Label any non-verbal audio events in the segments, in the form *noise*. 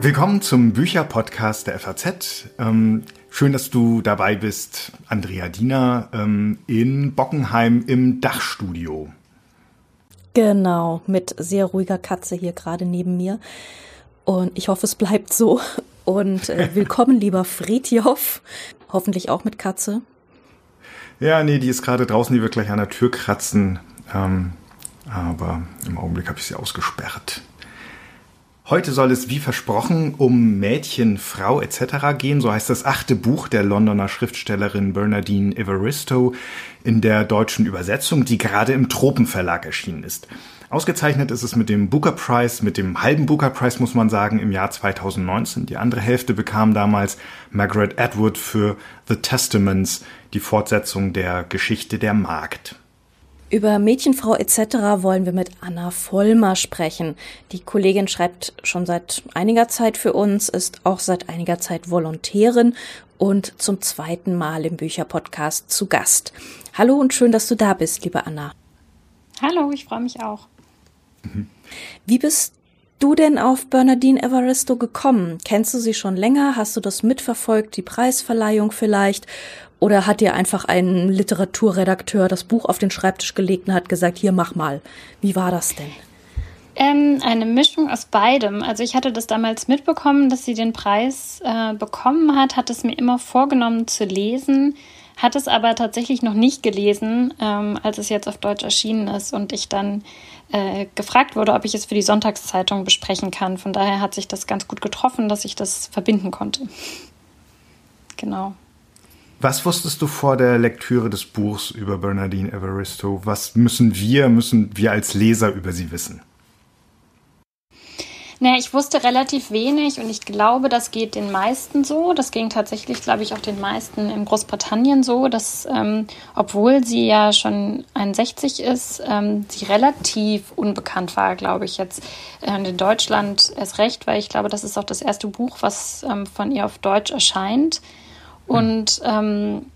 Willkommen zum Bücherpodcast der FAZ. Ähm, schön, dass du dabei bist, Andrea Diener, ähm, in Bockenheim im Dachstudio. Genau, mit sehr ruhiger Katze hier gerade neben mir. Und ich hoffe, es bleibt so. Und äh, *laughs* willkommen, lieber Friedjof. Hoffentlich auch mit Katze. Ja, nee, die ist gerade draußen, die wird gleich an der Tür kratzen. Ähm, aber im Augenblick habe ich sie ausgesperrt. Heute soll es wie versprochen um Mädchen, Frau etc. gehen. So heißt das achte Buch der Londoner Schriftstellerin Bernardine Evaristo in der deutschen Übersetzung, die gerade im Tropenverlag erschienen ist. Ausgezeichnet ist es mit dem Booker Prize, mit dem halben Booker Prize muss man sagen, im Jahr 2019. Die andere Hälfte bekam damals Margaret Atwood für The Testaments, die Fortsetzung der Geschichte der Magd. Über Mädchenfrau etc. wollen wir mit Anna Vollmer sprechen. Die Kollegin schreibt schon seit einiger Zeit für uns, ist auch seit einiger Zeit Volontärin und zum zweiten Mal im Bücherpodcast zu Gast. Hallo und schön, dass du da bist, liebe Anna. Hallo, ich freue mich auch. Wie bist du denn auf Bernardine Evaristo gekommen? Kennst du sie schon länger? Hast du das mitverfolgt, die Preisverleihung vielleicht? Oder hat dir einfach ein Literaturredakteur das Buch auf den Schreibtisch gelegt und hat gesagt, hier mach mal. Wie war das denn? Ähm, eine Mischung aus beidem. Also ich hatte das damals mitbekommen, dass sie den Preis äh, bekommen hat, hat es mir immer vorgenommen zu lesen, hat es aber tatsächlich noch nicht gelesen, ähm, als es jetzt auf Deutsch erschienen ist und ich dann äh, gefragt wurde, ob ich es für die Sonntagszeitung besprechen kann. Von daher hat sich das ganz gut getroffen, dass ich das verbinden konnte. Genau. Was wusstest du vor der Lektüre des Buchs über Bernardine Evaristo? Was müssen wir, müssen wir als Leser über sie wissen? Naja, ich wusste relativ wenig und ich glaube, das geht den meisten so. Das ging tatsächlich, glaube ich, auch den meisten in Großbritannien so, dass, ähm, obwohl sie ja schon 61 ist, ähm, sie relativ unbekannt war, glaube ich, jetzt äh, in Deutschland erst recht, weil ich glaube, das ist auch das erste Buch, was ähm, von ihr auf Deutsch erscheint. Und ähm,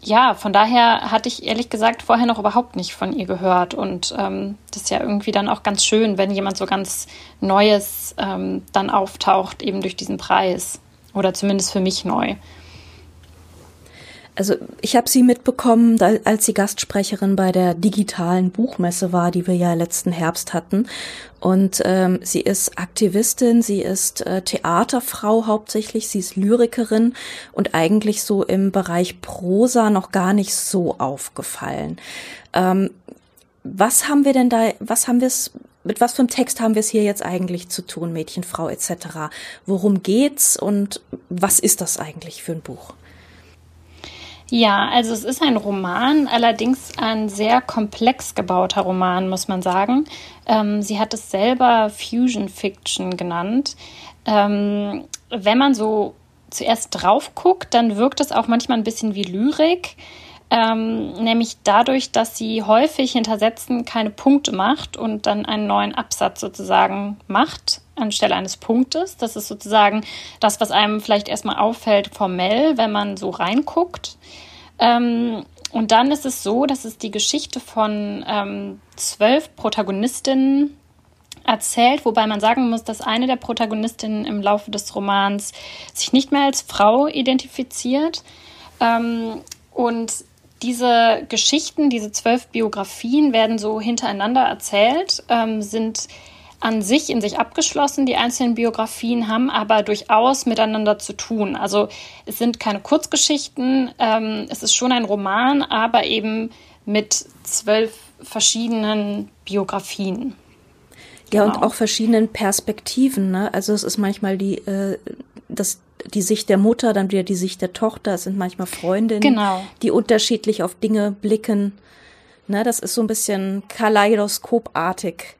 ja, von daher hatte ich ehrlich gesagt vorher noch überhaupt nicht von ihr gehört. Und ähm, das ist ja irgendwie dann auch ganz schön, wenn jemand so ganz Neues ähm, dann auftaucht, eben durch diesen Preis. Oder zumindest für mich neu. Also ich habe sie mitbekommen, als sie Gastsprecherin bei der digitalen Buchmesse war, die wir ja letzten Herbst hatten. Und ähm, sie ist Aktivistin, sie ist äh, Theaterfrau hauptsächlich, sie ist Lyrikerin und eigentlich so im Bereich Prosa noch gar nicht so aufgefallen. Ähm, was haben wir denn da, was haben wir es mit was für einem Text haben wir es hier jetzt eigentlich zu tun, Mädchen, Frau etc.? Worum geht's und was ist das eigentlich für ein Buch? Ja, also es ist ein Roman, allerdings ein sehr komplex gebauter Roman, muss man sagen. Ähm, sie hat es selber Fusion Fiction genannt. Ähm, wenn man so zuerst drauf guckt, dann wirkt es auch manchmal ein bisschen wie Lyrik. Ähm, nämlich dadurch, dass sie häufig hinter Sätzen keine Punkte macht und dann einen neuen Absatz sozusagen macht anstelle eines Punktes. Das ist sozusagen das, was einem vielleicht erstmal auffällt formell, wenn man so reinguckt. Ähm, und dann ist es so, dass es die Geschichte von ähm, zwölf Protagonistinnen erzählt, wobei man sagen muss, dass eine der Protagonistinnen im Laufe des Romans sich nicht mehr als Frau identifiziert. Ähm, und diese Geschichten, diese zwölf Biografien werden so hintereinander erzählt, ähm, sind an sich in sich abgeschlossen. Die einzelnen Biografien haben aber durchaus miteinander zu tun. Also es sind keine Kurzgeschichten, ähm, es ist schon ein Roman, aber eben mit zwölf verschiedenen Biografien. Ja, genau. und auch verschiedenen Perspektiven. Ne? Also es ist manchmal die, äh, das, die Sicht der Mutter, dann wieder die Sicht der Tochter. Es sind manchmal Freundinnen, genau. die unterschiedlich auf Dinge blicken. Ne? Das ist so ein bisschen kaleidoskopartig.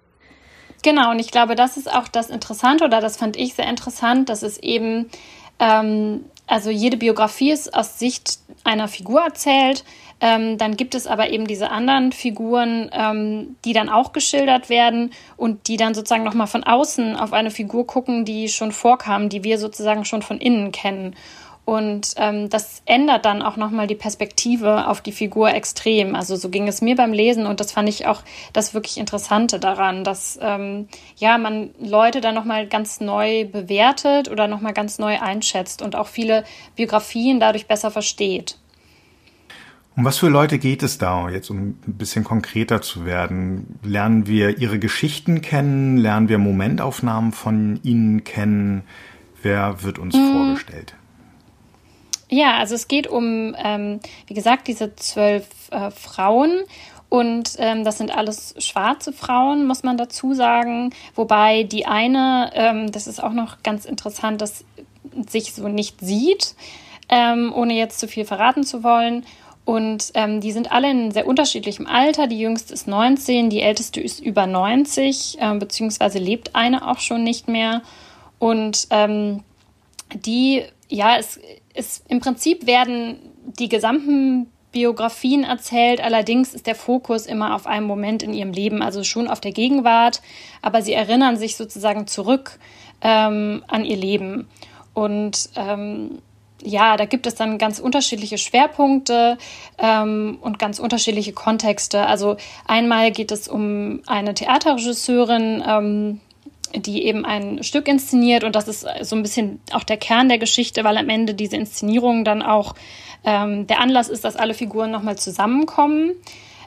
Genau, und ich glaube, das ist auch das Interessante oder das fand ich sehr interessant, dass es eben, ähm, also jede Biografie ist aus Sicht einer Figur erzählt. Ähm, dann gibt es aber eben diese anderen Figuren, ähm, die dann auch geschildert werden und die dann sozusagen nochmal von außen auf eine Figur gucken, die schon vorkam, die wir sozusagen schon von innen kennen. Und ähm, das ändert dann auch nochmal die Perspektive auf die Figur extrem. Also so ging es mir beim Lesen und das fand ich auch das wirklich Interessante daran, dass ähm, ja man Leute dann nochmal ganz neu bewertet oder nochmal ganz neu einschätzt und auch viele Biografien dadurch besser versteht. Um was für Leute geht es da, jetzt um ein bisschen konkreter zu werden? Lernen wir ihre Geschichten kennen? Lernen wir Momentaufnahmen von ihnen kennen? Wer wird uns mhm. vorgestellt? Ja, also es geht um, ähm, wie gesagt, diese zwölf äh, Frauen. Und ähm, das sind alles schwarze Frauen, muss man dazu sagen. Wobei die eine, ähm, das ist auch noch ganz interessant, dass sich so nicht sieht, ähm, ohne jetzt zu viel verraten zu wollen. Und ähm, die sind alle in sehr unterschiedlichem Alter. Die jüngste ist 19, die älteste ist über 90, äh, beziehungsweise lebt eine auch schon nicht mehr. Und ähm, die, ja, es ist im Prinzip werden die gesamten Biografien erzählt, allerdings ist der Fokus immer auf einen Moment in ihrem Leben, also schon auf der Gegenwart, aber sie erinnern sich sozusagen zurück ähm, an ihr Leben. Und ähm, ja, da gibt es dann ganz unterschiedliche Schwerpunkte ähm, und ganz unterschiedliche Kontexte. Also einmal geht es um eine Theaterregisseurin, ähm, die eben ein Stück inszeniert und das ist so ein bisschen auch der Kern der Geschichte, weil am Ende diese Inszenierung dann auch ähm, der Anlass ist, dass alle Figuren nochmal zusammenkommen.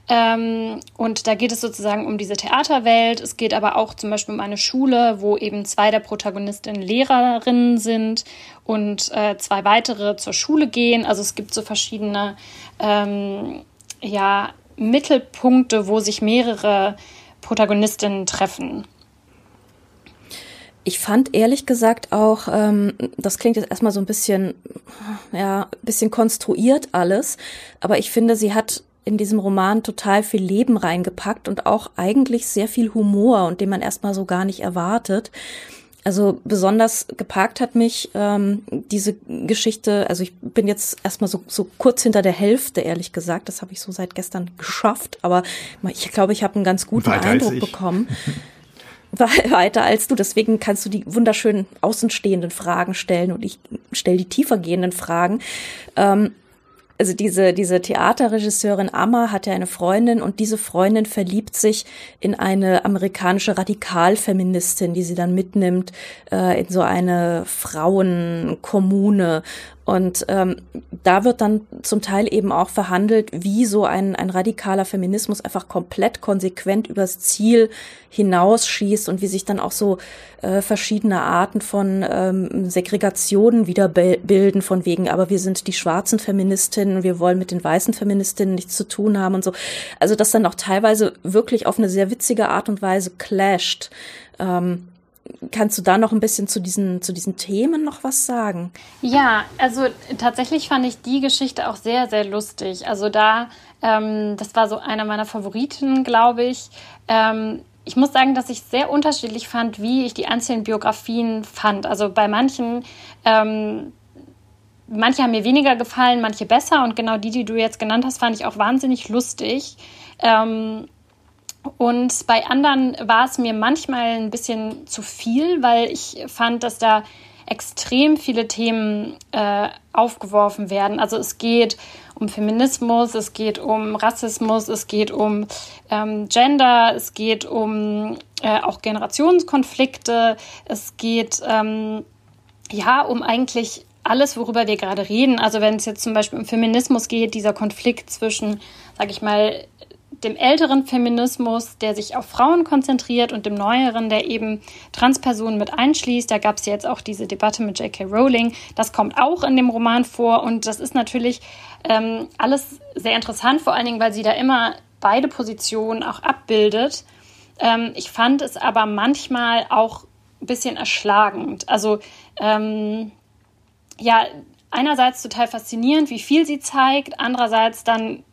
Ähm, und da geht es sozusagen um diese Theaterwelt. Es geht aber auch zum Beispiel um eine Schule, wo eben zwei der Protagonistinnen Lehrerinnen sind und äh, zwei weitere zur Schule gehen. Also es gibt so verschiedene ähm, ja, Mittelpunkte, wo sich mehrere Protagonistinnen treffen. Ich fand ehrlich gesagt auch, ähm, das klingt jetzt erstmal so ein bisschen, ja, bisschen konstruiert alles, aber ich finde, sie hat in diesem Roman total viel Leben reingepackt und auch eigentlich sehr viel Humor und den man erstmal so gar nicht erwartet. Also besonders geparkt hat mich ähm, diese Geschichte, also ich bin jetzt erstmal so, so kurz hinter der Hälfte, ehrlich gesagt. Das habe ich so seit gestern geschafft, aber ich glaube, ich habe einen ganz guten Weiter Eindruck bekommen. *laughs* weiter als du. Deswegen kannst du die wunderschönen außenstehenden Fragen stellen und ich stelle die tiefergehenden Fragen. Ähm, also diese, diese Theaterregisseurin Amma hat ja eine Freundin und diese Freundin verliebt sich in eine amerikanische Radikalfeministin, die sie dann mitnimmt äh, in so eine Frauenkommune und ähm, da wird dann zum Teil eben auch verhandelt, wie so ein, ein radikaler Feminismus einfach komplett konsequent übers Ziel hinausschießt und wie sich dann auch so äh, verschiedene Arten von ähm, Segregationen wieder bilden, von wegen, aber wir sind die schwarzen Feministinnen, wir wollen mit den weißen Feministinnen nichts zu tun haben und so. Also das dann auch teilweise wirklich auf eine sehr witzige Art und Weise clasht. Ähm, Kannst du da noch ein bisschen zu diesen, zu diesen Themen noch was sagen? Ja, also tatsächlich fand ich die Geschichte auch sehr, sehr lustig. Also da, ähm, das war so einer meiner Favoriten, glaube ich. Ähm, ich muss sagen, dass ich sehr unterschiedlich fand, wie ich die einzelnen Biografien fand. Also bei manchen, ähm, manche haben mir weniger gefallen, manche besser. Und genau die, die du jetzt genannt hast, fand ich auch wahnsinnig lustig. Ähm, und bei anderen war es mir manchmal ein bisschen zu viel, weil ich fand, dass da extrem viele Themen äh, aufgeworfen werden. Also es geht um Feminismus, es geht um Rassismus, es geht um ähm, Gender, es geht um äh, auch Generationskonflikte, es geht ähm, ja um eigentlich alles, worüber wir gerade reden. Also wenn es jetzt zum Beispiel um Feminismus geht, dieser Konflikt zwischen, sage ich mal, dem älteren Feminismus, der sich auf Frauen konzentriert und dem neueren, der eben Transpersonen mit einschließt. Da gab es jetzt auch diese Debatte mit J.K. Rowling. Das kommt auch in dem Roman vor und das ist natürlich ähm, alles sehr interessant, vor allen Dingen, weil sie da immer beide Positionen auch abbildet. Ähm, ich fand es aber manchmal auch ein bisschen erschlagend. Also ähm, ja, einerseits total faszinierend, wie viel sie zeigt, andererseits dann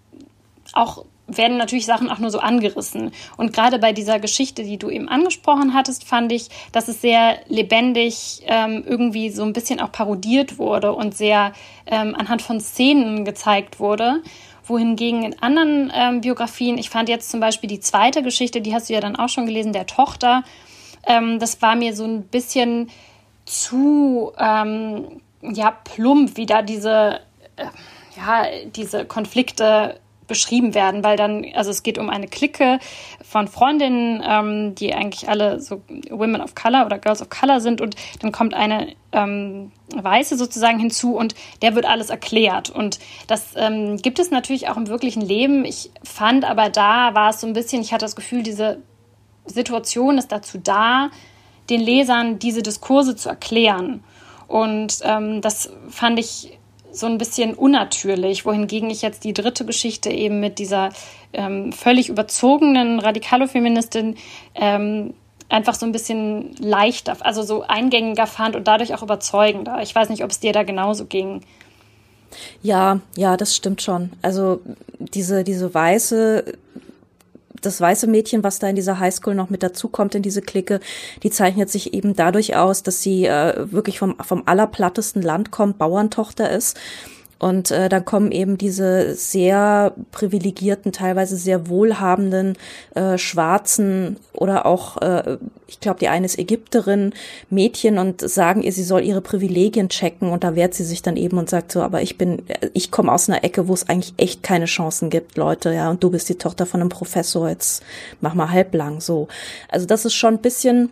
auch werden natürlich Sachen auch nur so angerissen. Und gerade bei dieser Geschichte, die du eben angesprochen hattest, fand ich, dass es sehr lebendig ähm, irgendwie so ein bisschen auch parodiert wurde und sehr ähm, anhand von Szenen gezeigt wurde. Wohingegen in anderen ähm, Biografien, ich fand jetzt zum Beispiel die zweite Geschichte, die hast du ja dann auch schon gelesen, der Tochter, ähm, das war mir so ein bisschen zu, ähm, ja plump, wie da diese, äh, ja, diese Konflikte beschrieben werden, weil dann, also es geht um eine Clique von Freundinnen, ähm, die eigentlich alle so Women of Color oder Girls of Color sind und dann kommt eine ähm, Weiße sozusagen hinzu und der wird alles erklärt. Und das ähm, gibt es natürlich auch im wirklichen Leben. Ich fand aber da war es so ein bisschen, ich hatte das Gefühl, diese Situation ist dazu da, den Lesern diese Diskurse zu erklären. Und ähm, das fand ich so ein bisschen unnatürlich, wohingegen ich jetzt die dritte Geschichte eben mit dieser ähm, völlig überzogenen Radikalo-Feministin ähm, einfach so ein bisschen leichter, also so eingängiger fand und dadurch auch überzeugender. Ich weiß nicht, ob es dir da genauso ging. Ja, ja, das stimmt schon. Also diese, diese weiße das weiße Mädchen, was da in dieser Highschool noch mit dazukommt in diese Clique, die zeichnet sich eben dadurch aus, dass sie äh, wirklich vom, vom allerplattesten Land kommt, Bauerntochter ist und äh, dann kommen eben diese sehr privilegierten, teilweise sehr wohlhabenden äh, Schwarzen oder auch, äh, ich glaube, die eine ist Ägypterin, Mädchen und sagen ihr, sie soll ihre Privilegien checken und da wehrt sie sich dann eben und sagt so, aber ich bin, ich komme aus einer Ecke, wo es eigentlich echt keine Chancen gibt, Leute, ja, und du bist die Tochter von einem Professor, jetzt mach mal halblang so. Also das ist schon ein bisschen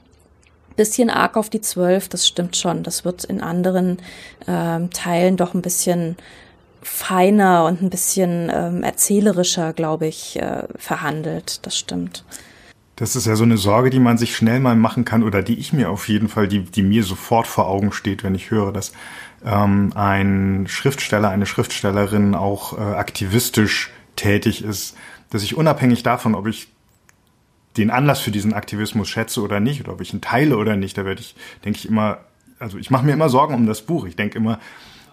bisschen arg auf die zwölf, das stimmt schon. Das wird in anderen ähm, Teilen doch ein bisschen feiner und ein bisschen ähm, erzählerischer, glaube ich, äh, verhandelt. Das stimmt. Das ist ja so eine Sorge, die man sich schnell mal machen kann oder die ich mir auf jeden Fall, die, die mir sofort vor Augen steht, wenn ich höre, dass ähm, ein Schriftsteller, eine Schriftstellerin auch äh, aktivistisch tätig ist, dass ich unabhängig davon, ob ich den Anlass für diesen Aktivismus schätze oder nicht, oder ob ich ihn teile oder nicht, da werde ich, denke ich immer, also ich mache mir immer Sorgen um das Buch. Ich denke immer,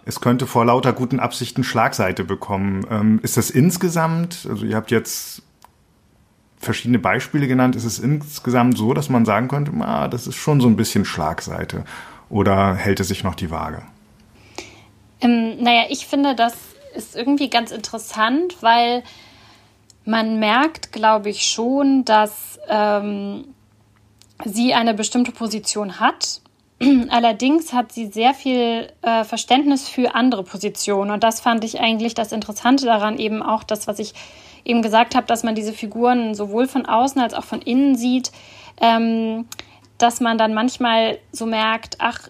es könnte vor lauter guten Absichten Schlagseite bekommen. Ähm, ist das insgesamt, also ihr habt jetzt verschiedene Beispiele genannt, ist es insgesamt so, dass man sagen könnte, ah, das ist schon so ein bisschen Schlagseite? Oder hält es sich noch die Waage? Ähm, naja, ich finde, das ist irgendwie ganz interessant, weil man merkt, glaube ich, schon, dass ähm, sie eine bestimmte Position hat. *clears throat* Allerdings hat sie sehr viel äh, Verständnis für andere Positionen. Und das fand ich eigentlich das Interessante daran, eben auch das, was ich eben gesagt habe, dass man diese Figuren sowohl von außen als auch von innen sieht, ähm, dass man dann manchmal so merkt, ach,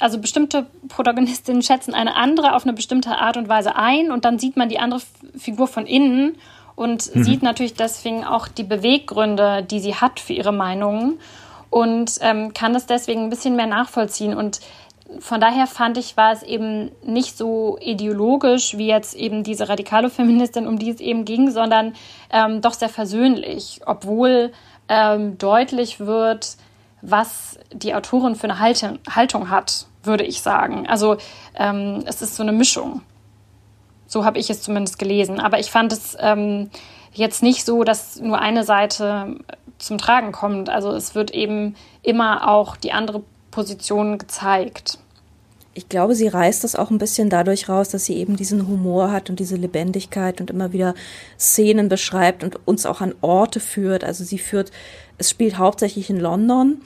also bestimmte Protagonistinnen schätzen eine andere auf eine bestimmte Art und Weise ein und dann sieht man die andere Figur von innen und mhm. sieht natürlich deswegen auch die Beweggründe, die sie hat für ihre Meinungen und ähm, kann das deswegen ein bisschen mehr nachvollziehen und von daher fand ich, war es eben nicht so ideologisch wie jetzt eben diese radikale Feministin, um die es eben ging, sondern ähm, doch sehr versöhnlich, obwohl ähm, deutlich wird, was die Autorin für eine Haltung, hat, würde ich sagen. Also ähm, es ist so eine Mischung. So habe ich es zumindest gelesen. Aber ich fand es ähm, jetzt nicht so, dass nur eine Seite zum Tragen kommt. Also es wird eben immer auch die andere Position gezeigt. Ich glaube, sie reißt das auch ein bisschen dadurch raus, dass sie eben diesen Humor hat und diese Lebendigkeit und immer wieder Szenen beschreibt und uns auch an Orte führt. Also sie führt es spielt hauptsächlich in London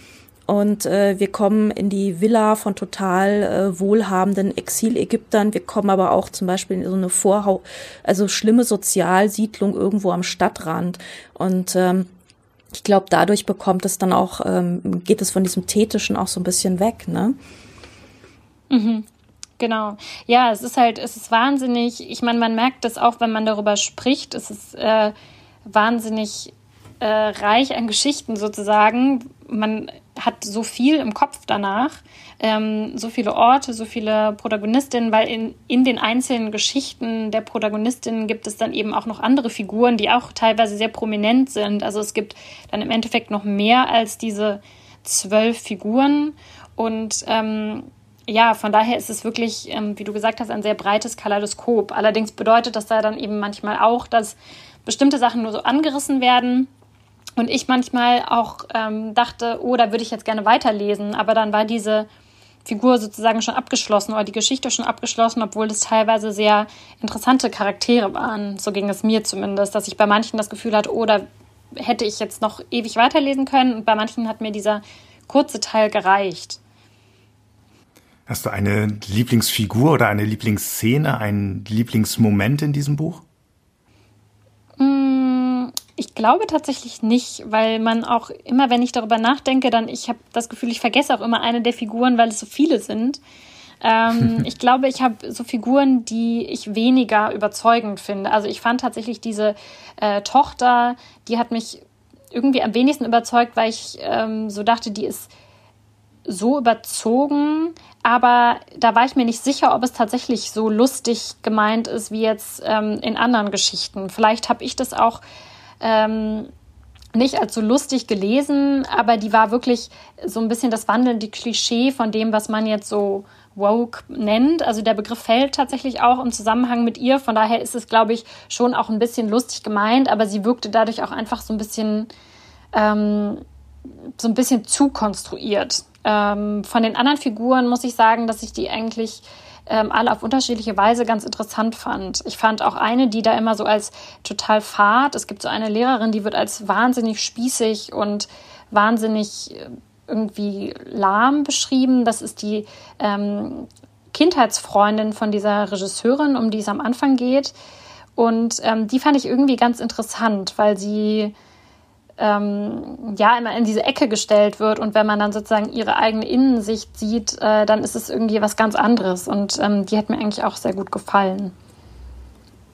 und äh, wir kommen in die Villa von total äh, wohlhabenden Exilägyptern. Wir kommen aber auch zum Beispiel in so eine Vorhau, also schlimme Sozialsiedlung irgendwo am Stadtrand. Und ähm, ich glaube, dadurch bekommt es dann auch, ähm, geht es von diesem Thetischen auch so ein bisschen weg, ne? Mhm. Genau. Ja, es ist halt, es ist wahnsinnig, ich meine, man merkt das auch, wenn man darüber spricht, es ist äh, wahnsinnig äh, reich an Geschichten sozusagen. Man hat so viel im Kopf danach, ähm, so viele Orte, so viele Protagonistinnen, weil in, in den einzelnen Geschichten der Protagonistinnen gibt es dann eben auch noch andere Figuren, die auch teilweise sehr prominent sind. Also es gibt dann im Endeffekt noch mehr als diese zwölf Figuren und ähm, ja, von daher ist es wirklich, ähm, wie du gesagt hast, ein sehr breites Kaleidoskop. Allerdings bedeutet das da dann eben manchmal auch, dass bestimmte Sachen nur so angerissen werden und ich manchmal auch ähm, dachte, oh, da würde ich jetzt gerne weiterlesen, aber dann war diese Figur sozusagen schon abgeschlossen oder die Geschichte schon abgeschlossen, obwohl es teilweise sehr interessante Charaktere waren. So ging es mir zumindest, dass ich bei manchen das Gefühl hatte, oh, da hätte ich jetzt noch ewig weiterlesen können und bei manchen hat mir dieser kurze Teil gereicht. Hast du eine Lieblingsfigur oder eine Lieblingsszene, einen Lieblingsmoment in diesem Buch? Mm, ich glaube tatsächlich nicht, weil man auch immer, wenn ich darüber nachdenke, dann ich habe das Gefühl, ich vergesse auch immer eine der Figuren, weil es so viele sind. Ähm, *laughs* ich glaube, ich habe so Figuren, die ich weniger überzeugend finde. Also ich fand tatsächlich diese äh, Tochter, die hat mich irgendwie am wenigsten überzeugt, weil ich ähm, so dachte, die ist so überzogen, aber da war ich mir nicht sicher, ob es tatsächlich so lustig gemeint ist wie jetzt ähm, in anderen Geschichten. Vielleicht habe ich das auch ähm, nicht als so lustig gelesen, aber die war wirklich so ein bisschen das wandelnde Klischee von dem, was man jetzt so woke nennt. Also der Begriff fällt tatsächlich auch im Zusammenhang mit ihr. Von daher ist es, glaube ich, schon auch ein bisschen lustig gemeint, aber sie wirkte dadurch auch einfach so ein bisschen, ähm, so ein bisschen zu konstruiert. Ähm, von den anderen Figuren muss ich sagen, dass ich die eigentlich ähm, alle auf unterschiedliche Weise ganz interessant fand. Ich fand auch eine, die da immer so als total fad. Es gibt so eine Lehrerin, die wird als wahnsinnig spießig und wahnsinnig äh, irgendwie lahm beschrieben. Das ist die ähm, Kindheitsfreundin von dieser Regisseurin, um die es am Anfang geht. Und ähm, die fand ich irgendwie ganz interessant, weil sie ähm, ja immer in diese Ecke gestellt wird und wenn man dann sozusagen ihre eigene Innensicht sieht, äh, dann ist es irgendwie was ganz anderes und ähm, die hat mir eigentlich auch sehr gut gefallen.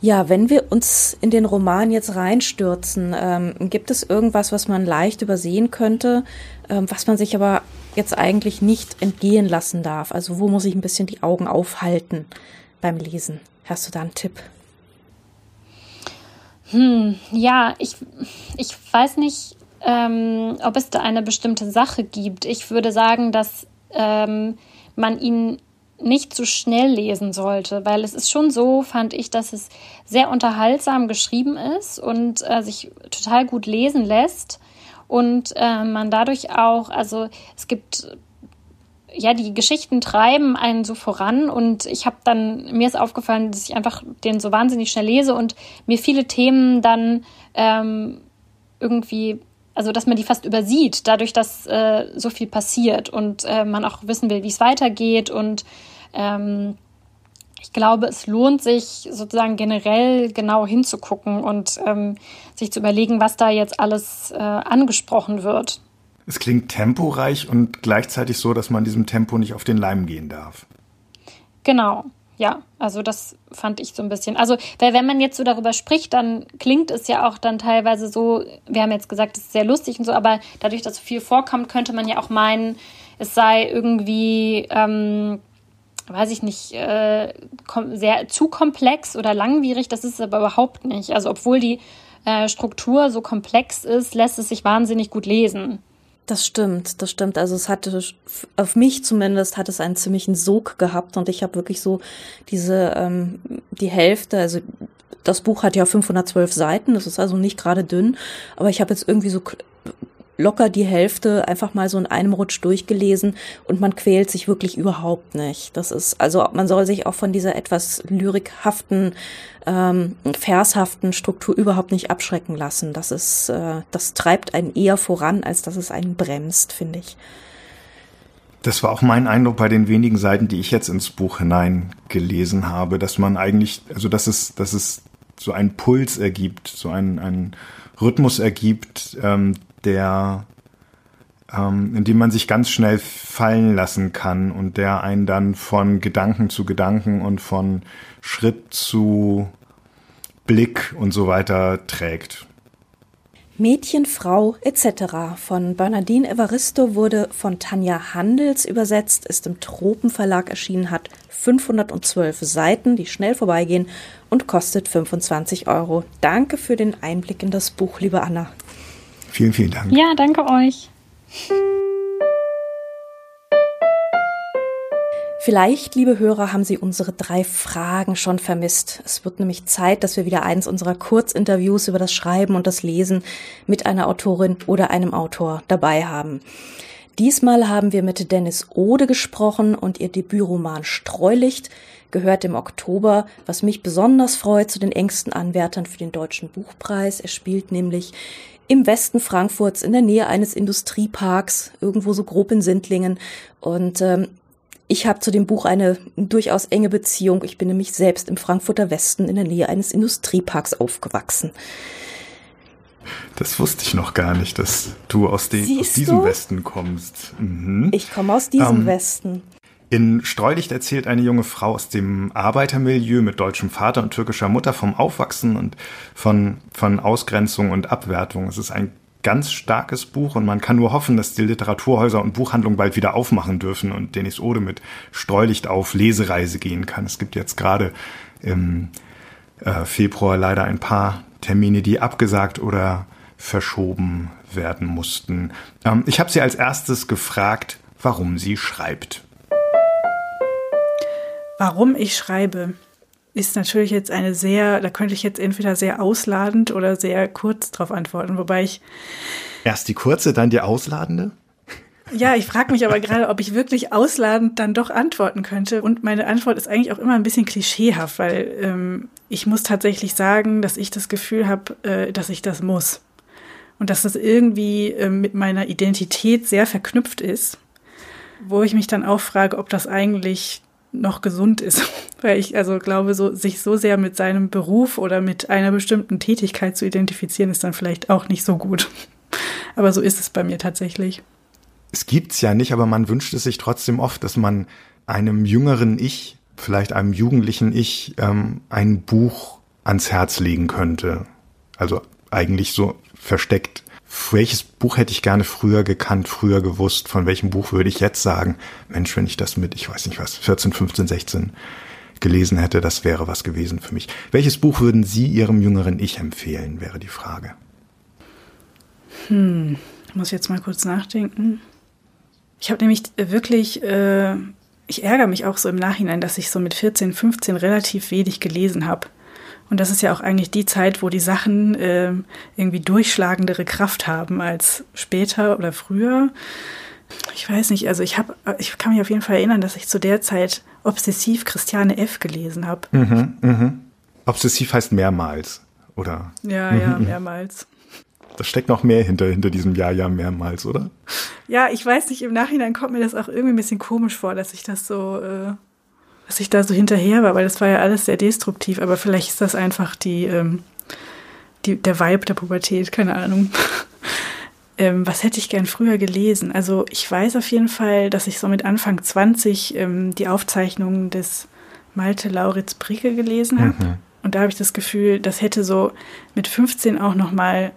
Ja, wenn wir uns in den Roman jetzt reinstürzen, ähm, gibt es irgendwas, was man leicht übersehen könnte, ähm, was man sich aber jetzt eigentlich nicht entgehen lassen darf? Also wo muss ich ein bisschen die Augen aufhalten beim Lesen? Hast du da einen Tipp? Hm, ja, ich, ich weiß nicht, ähm, ob es da eine bestimmte Sache gibt. Ich würde sagen, dass ähm, man ihn nicht zu schnell lesen sollte, weil es ist schon so, fand ich, dass es sehr unterhaltsam geschrieben ist und äh, sich total gut lesen lässt und äh, man dadurch auch, also es gibt ja, die Geschichten treiben einen so voran und ich habe dann, mir ist aufgefallen, dass ich einfach den so wahnsinnig schnell lese und mir viele Themen dann ähm, irgendwie, also dass man die fast übersieht, dadurch, dass äh, so viel passiert und äh, man auch wissen will, wie es weitergeht und ähm, ich glaube, es lohnt sich sozusagen generell genau hinzugucken und ähm, sich zu überlegen, was da jetzt alles äh, angesprochen wird. Es klingt temporeich und gleichzeitig so, dass man diesem Tempo nicht auf den Leim gehen darf. Genau, ja, also das fand ich so ein bisschen. Also, weil wenn man jetzt so darüber spricht, dann klingt es ja auch dann teilweise so, wir haben jetzt gesagt, es ist sehr lustig und so, aber dadurch, dass so viel vorkommt, könnte man ja auch meinen, es sei irgendwie ähm, weiß ich nicht, äh, sehr zu komplex oder langwierig. Das ist es aber überhaupt nicht. Also obwohl die äh, Struktur so komplex ist, lässt es sich wahnsinnig gut lesen. Das stimmt, das stimmt. Also es hatte, auf mich zumindest, hat es einen ziemlichen Sog gehabt und ich habe wirklich so diese, ähm, die Hälfte, also das Buch hat ja 512 Seiten, das ist also nicht gerade dünn, aber ich habe jetzt irgendwie so locker die Hälfte einfach mal so in einem Rutsch durchgelesen und man quält sich wirklich überhaupt nicht. Das ist, also man soll sich auch von dieser etwas lyrikhaften, ähm, vershaften Struktur überhaupt nicht abschrecken lassen. Das ist, äh, das treibt einen eher voran, als dass es einen bremst, finde ich. Das war auch mein Eindruck bei den wenigen Seiten, die ich jetzt ins Buch hineingelesen habe, dass man eigentlich, also dass es, dass es so einen Puls ergibt, so einen, einen Rhythmus ergibt, ähm, der, ähm, in dem man sich ganz schnell fallen lassen kann und der einen dann von Gedanken zu Gedanken und von Schritt zu Blick und so weiter trägt. Mädchen, Frau etc. von Bernardine Evaristo wurde von Tanja Handels übersetzt, ist im Tropenverlag erschienen, hat 512 Seiten, die schnell vorbeigehen und kostet 25 Euro. Danke für den Einblick in das Buch, liebe Anna. Vielen, vielen Dank. Ja, danke euch. Vielleicht, liebe Hörer, haben Sie unsere drei Fragen schon vermisst. Es wird nämlich Zeit, dass wir wieder eins unserer Kurzinterviews über das Schreiben und das Lesen mit einer Autorin oder einem Autor dabei haben. Diesmal haben wir mit Dennis Ode gesprochen und ihr Debütroman Streulicht gehört im Oktober, was mich besonders freut, zu den engsten Anwärtern für den Deutschen Buchpreis. Er spielt nämlich im Westen Frankfurts in der Nähe eines Industrieparks, irgendwo so grob in Sindlingen. Und ähm, Ich habe zu dem Buch eine durchaus enge Beziehung. Ich bin nämlich selbst im Frankfurter Westen in der Nähe eines Industrieparks aufgewachsen. Das wusste ich noch gar nicht, dass du aus, de, aus diesem du? Westen kommst. Mhm. Ich komme aus diesem ähm, Westen. In Streulicht erzählt eine junge Frau aus dem Arbeitermilieu mit deutschem Vater und türkischer Mutter vom Aufwachsen und von, von Ausgrenzung und Abwertung. Es ist ein ganz starkes Buch und man kann nur hoffen, dass die Literaturhäuser und Buchhandlungen bald wieder aufmachen dürfen und Denis Ode mit Streulicht auf Lesereise gehen kann. Es gibt jetzt gerade im äh, Februar leider ein paar Termine, die abgesagt oder verschoben werden mussten. Ähm, ich habe sie als erstes gefragt, warum sie schreibt. Warum ich schreibe, ist natürlich jetzt eine sehr, da könnte ich jetzt entweder sehr ausladend oder sehr kurz drauf antworten, wobei ich. Erst die kurze, dann die ausladende? Ja, ich frage mich aber gerade, ob ich wirklich ausladend dann doch antworten könnte. Und meine Antwort ist eigentlich auch immer ein bisschen klischeehaft, weil ähm, ich muss tatsächlich sagen, dass ich das Gefühl habe, äh, dass ich das muss. Und dass das irgendwie äh, mit meiner Identität sehr verknüpft ist, wo ich mich dann auch frage, ob das eigentlich noch gesund ist. *laughs* Weil ich also glaube, so, sich so sehr mit seinem Beruf oder mit einer bestimmten Tätigkeit zu identifizieren, ist dann vielleicht auch nicht so gut. *laughs* Aber so ist es bei mir tatsächlich. Es gibt's ja nicht, aber man wünscht es sich trotzdem oft, dass man einem jüngeren Ich vielleicht einem jugendlichen Ich ähm, ein Buch ans Herz legen könnte. Also eigentlich so versteckt. Welches Buch hätte ich gerne früher gekannt, früher gewusst? Von welchem Buch würde ich jetzt sagen, Mensch, wenn ich das mit, ich weiß nicht was, 14, 15, 16 gelesen hätte, das wäre was gewesen für mich. Welches Buch würden Sie Ihrem jüngeren Ich empfehlen, wäre die Frage. Hm, ich muss jetzt mal kurz nachdenken. Ich habe nämlich wirklich äh, ich ärgere mich auch so im Nachhinein, dass ich so mit 14, 15 relativ wenig gelesen habe. Und das ist ja auch eigentlich die Zeit, wo die Sachen äh, irgendwie durchschlagendere Kraft haben als später oder früher. Ich weiß nicht, also ich habe, ich kann mich auf jeden Fall erinnern, dass ich zu der Zeit obsessiv Christiane F. gelesen habe. Mhm, mhm. Obsessiv heißt mehrmals, oder? Ja, mhm, ja, mhm. mehrmals. Da steckt noch mehr hinter, hinter diesem Ja, ja, mehrmals, oder? Ja, ich weiß nicht, im Nachhinein kommt mir das auch irgendwie ein bisschen komisch vor, dass ich das so, äh, dass ich da so hinterher war, weil das war ja alles sehr destruktiv, aber vielleicht ist das einfach die, ähm, die der Vibe der Pubertät, keine Ahnung. *laughs* ähm, was hätte ich gern früher gelesen? Also ich weiß auf jeden Fall, dass ich so mit Anfang 20 ähm, die Aufzeichnungen des Malte Lauritz Bricke gelesen habe. Mhm. Und da habe ich das Gefühl, das hätte so mit 15 auch noch mal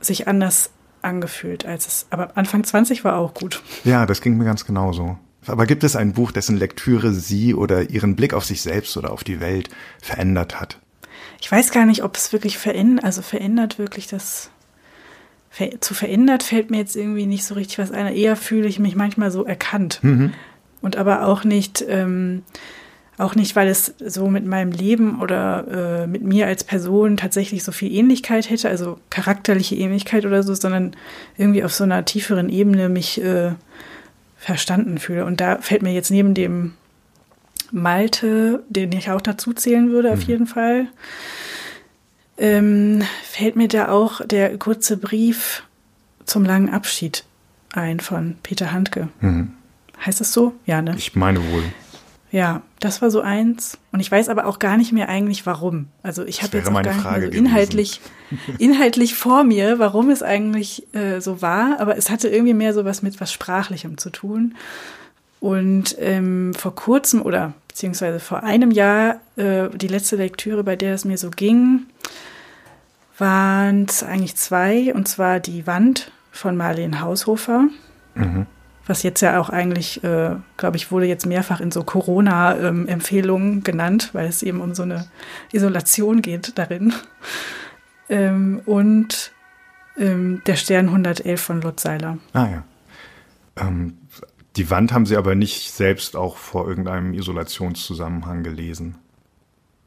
sich anders angefühlt als es. Aber Anfang 20 war auch gut. Ja, das ging mir ganz genauso. Aber gibt es ein Buch, dessen Lektüre Sie oder Ihren Blick auf sich selbst oder auf die Welt verändert hat? Ich weiß gar nicht, ob es wirklich verändert, also verändert wirklich das. Zu verändert fällt mir jetzt irgendwie nicht so richtig was ein. Eher fühle ich mich manchmal so erkannt. Mhm. Und aber auch nicht. Ähm, auch nicht, weil es so mit meinem Leben oder äh, mit mir als Person tatsächlich so viel Ähnlichkeit hätte, also charakterliche Ähnlichkeit oder so, sondern irgendwie auf so einer tieferen Ebene mich äh, verstanden fühle. Und da fällt mir jetzt neben dem Malte, den ich auch dazu zählen würde, mhm. auf jeden Fall, ähm, fällt mir da auch der kurze Brief zum langen Abschied ein von Peter Handke. Mhm. Heißt es so? Ja, ne? Ich meine wohl. Ja, das war so eins. Und ich weiß aber auch gar nicht mehr eigentlich warum. Also ich habe jetzt auch gar nicht mehr so inhaltlich, inhaltlich vor mir, warum es eigentlich äh, so war. Aber es hatte irgendwie mehr so was mit was Sprachlichem zu tun. Und ähm, vor kurzem oder beziehungsweise vor einem Jahr, äh, die letzte Lektüre, bei der es mir so ging, waren es eigentlich zwei. Und zwar Die Wand von Marlene Haushofer. Mhm was jetzt ja auch eigentlich, äh, glaube ich, wurde jetzt mehrfach in so Corona-Empfehlungen ähm, genannt, weil es eben um so eine Isolation geht darin. Ähm, und ähm, der Stern 111 von Lutz Seiler. Ah ja. Ähm, die Wand haben Sie aber nicht selbst auch vor irgendeinem Isolationszusammenhang gelesen.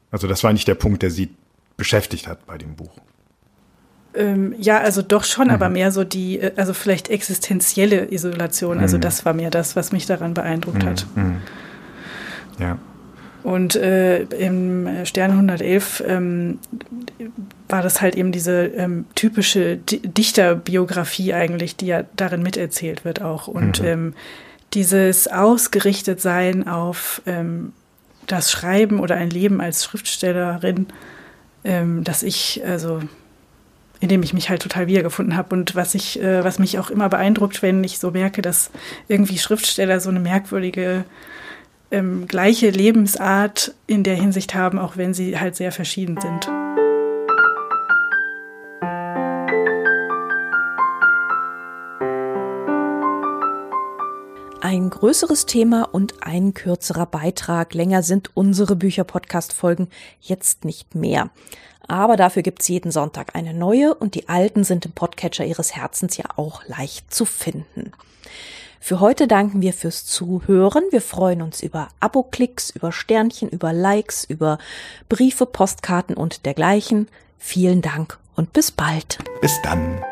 Also das war nicht der Punkt, der Sie beschäftigt hat bei dem Buch. Ähm, ja, also doch schon, mhm. aber mehr so die, äh, also vielleicht existenzielle Isolation. Also mhm. das war mir das, was mich daran beeindruckt mhm. hat. Mhm. Ja. Und äh, im Stern 111 ähm, war das halt eben diese ähm, typische Dichterbiografie eigentlich, die ja darin miterzählt wird auch. Und mhm. ähm, dieses Ausgerichtetsein auf ähm, das Schreiben oder ein Leben als Schriftstellerin, ähm, dass ich, also in dem ich mich halt total wiedergefunden habe und was ich, äh, was mich auch immer beeindruckt, wenn ich so merke, dass irgendwie Schriftsteller so eine merkwürdige ähm, gleiche Lebensart in der Hinsicht haben, auch wenn sie halt sehr verschieden sind. Ein größeres Thema und ein kürzerer Beitrag. Länger sind unsere Bücher-Podcast-Folgen jetzt nicht mehr. Aber dafür gibt's jeden Sonntag eine neue und die alten sind im Podcatcher Ihres Herzens ja auch leicht zu finden. Für heute danken wir fürs Zuhören. Wir freuen uns über Abo-Klicks, über Sternchen, über Likes, über Briefe, Postkarten und dergleichen. Vielen Dank und bis bald. Bis dann.